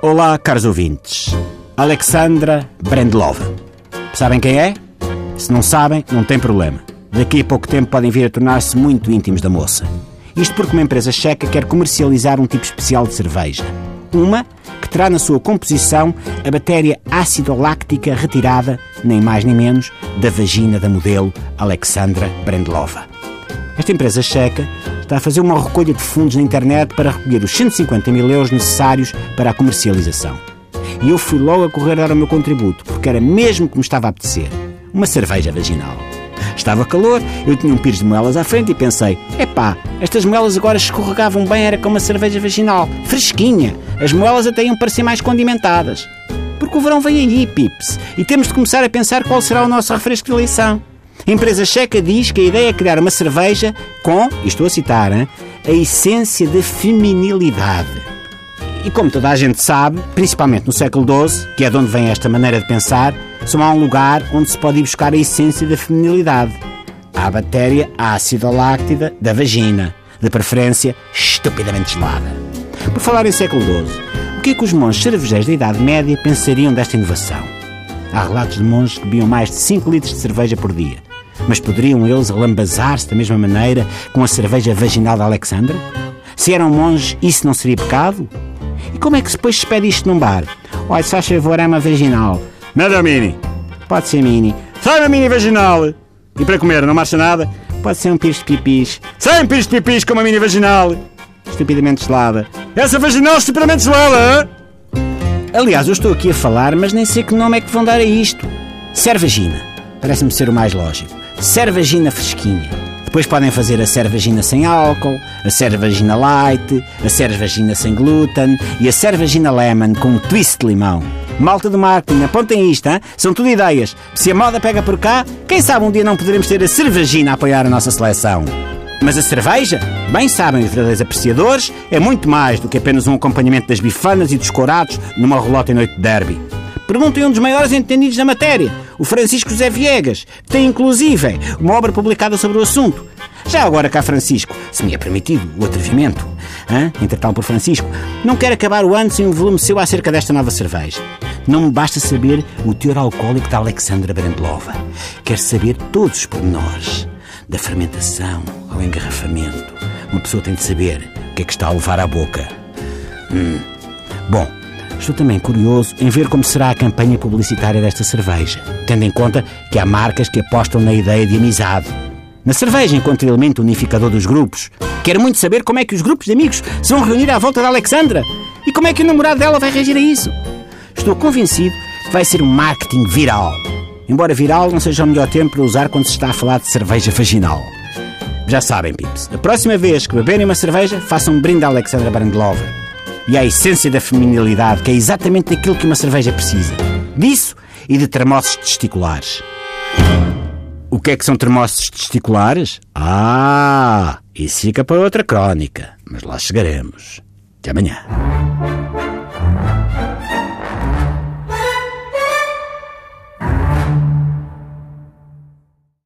Olá, caros ouvintes. Alexandra Brendlova. Sabem quem é? Se não sabem, não tem problema. Daqui a pouco tempo podem vir a tornar-se muito íntimos da moça. Isto porque uma empresa checa quer comercializar um tipo especial de cerveja. Uma que terá na sua composição a bactéria ácido-láctica retirada, nem mais nem menos, da vagina da modelo Alexandra Brendlova. Esta empresa checa está a fazer uma recolha de fundos na internet para recolher os 150 mil euros necessários para a comercialização. E eu fui logo a correr dar o meu contributo, porque era mesmo que me estava a apetecer. Uma cerveja vaginal. Estava calor, eu tinha um pires de moelas à frente e pensei: epá, estas moelas agora escorregavam bem, era como uma cerveja vaginal, fresquinha. As moelas até iam parecer mais condimentadas. Porque o verão vem aí, pips, e temos de começar a pensar qual será o nosso refresco de eleição. A empresa checa diz que a ideia é criar uma cerveja com, estou a citar, hein, a essência da feminilidade. E como toda a gente sabe, principalmente no século XII, que é de onde vem esta maneira de pensar, só há um lugar onde se pode ir buscar a essência da feminilidade. A bactéria ácido-láctida da vagina, de preferência estupidamente gelada. Por falar em século XII, o que é que os monges cervejeiros da Idade Média pensariam desta inovação? Há relatos de monges que bebiam mais de 5 litros de cerveja por dia. Mas poderiam eles alambazar-se da mesma maneira com a cerveja vaginal da Alexandra? Se eram monges, isso não seria pecado? E como é que depois se pede isto num bar? Olha, se faz favor, é uma vaginal. Nada mini. Pode ser mini. Sai uma mini vaginal. E para comer, não marcha nada? Pode ser um pires de pipis. Sai um pires de pipis com uma mini vaginal. Estupidamente gelada. Essa vaginal é estupidamente gelada, hein? Aliás, eu estou aqui a falar, mas nem sei que nome é que vão dar a isto. Cervagina. Parece-me ser o mais lógico. Cervagina fresquinha. Depois podem fazer a cervagina sem álcool, a cervagina light, a cervagina sem glúten e a cervagina lemon com um twist de limão. Malta do marketing, apontem isto, hein? são tudo ideias. Se a moda pega por cá, quem sabe um dia não poderemos ter a cervagina a apoiar a nossa seleção. Mas a cerveja, bem sabem os verdadeiros apreciadores, é muito mais do que apenas um acompanhamento das bifanas e dos courados numa relota em noite de derby. Perguntem um dos maiores entendidos da matéria, o Francisco José Viegas, que tem inclusive uma obra publicada sobre o assunto. Já agora cá, Francisco, se me é permitido o atrevimento, hein? intertalo por Francisco, não quero acabar o ano sem um volume seu acerca desta nova cerveja. Não me basta saber o teor alcoólico da Alexandra Brandlova. Quero saber todos os pormenores. Da fermentação ao engarrafamento. Uma pessoa tem de saber o que é que está a levar à boca. Hum. Bom, Estou também curioso em ver como será a campanha publicitária desta cerveja, tendo em conta que há marcas que apostam na ideia de amizade. Na cerveja, enquanto elemento unificador dos grupos. Quero muito saber como é que os grupos de amigos se vão reunir à volta da Alexandra e como é que o namorado dela vai reagir a isso. Estou convencido que vai ser um marketing viral. Embora viral não seja o melhor tempo para usar quando se está a falar de cerveja vaginal. Já sabem, pips, a próxima vez que beberem uma cerveja, façam um brinde à Alexandra Brandlova e à essência da feminilidade, que é exatamente aquilo que uma cerveja precisa. Disso e de termossos testiculares. O que é que são termossos testiculares? Ah, isso fica para outra crónica, mas lá chegaremos. Até amanhã.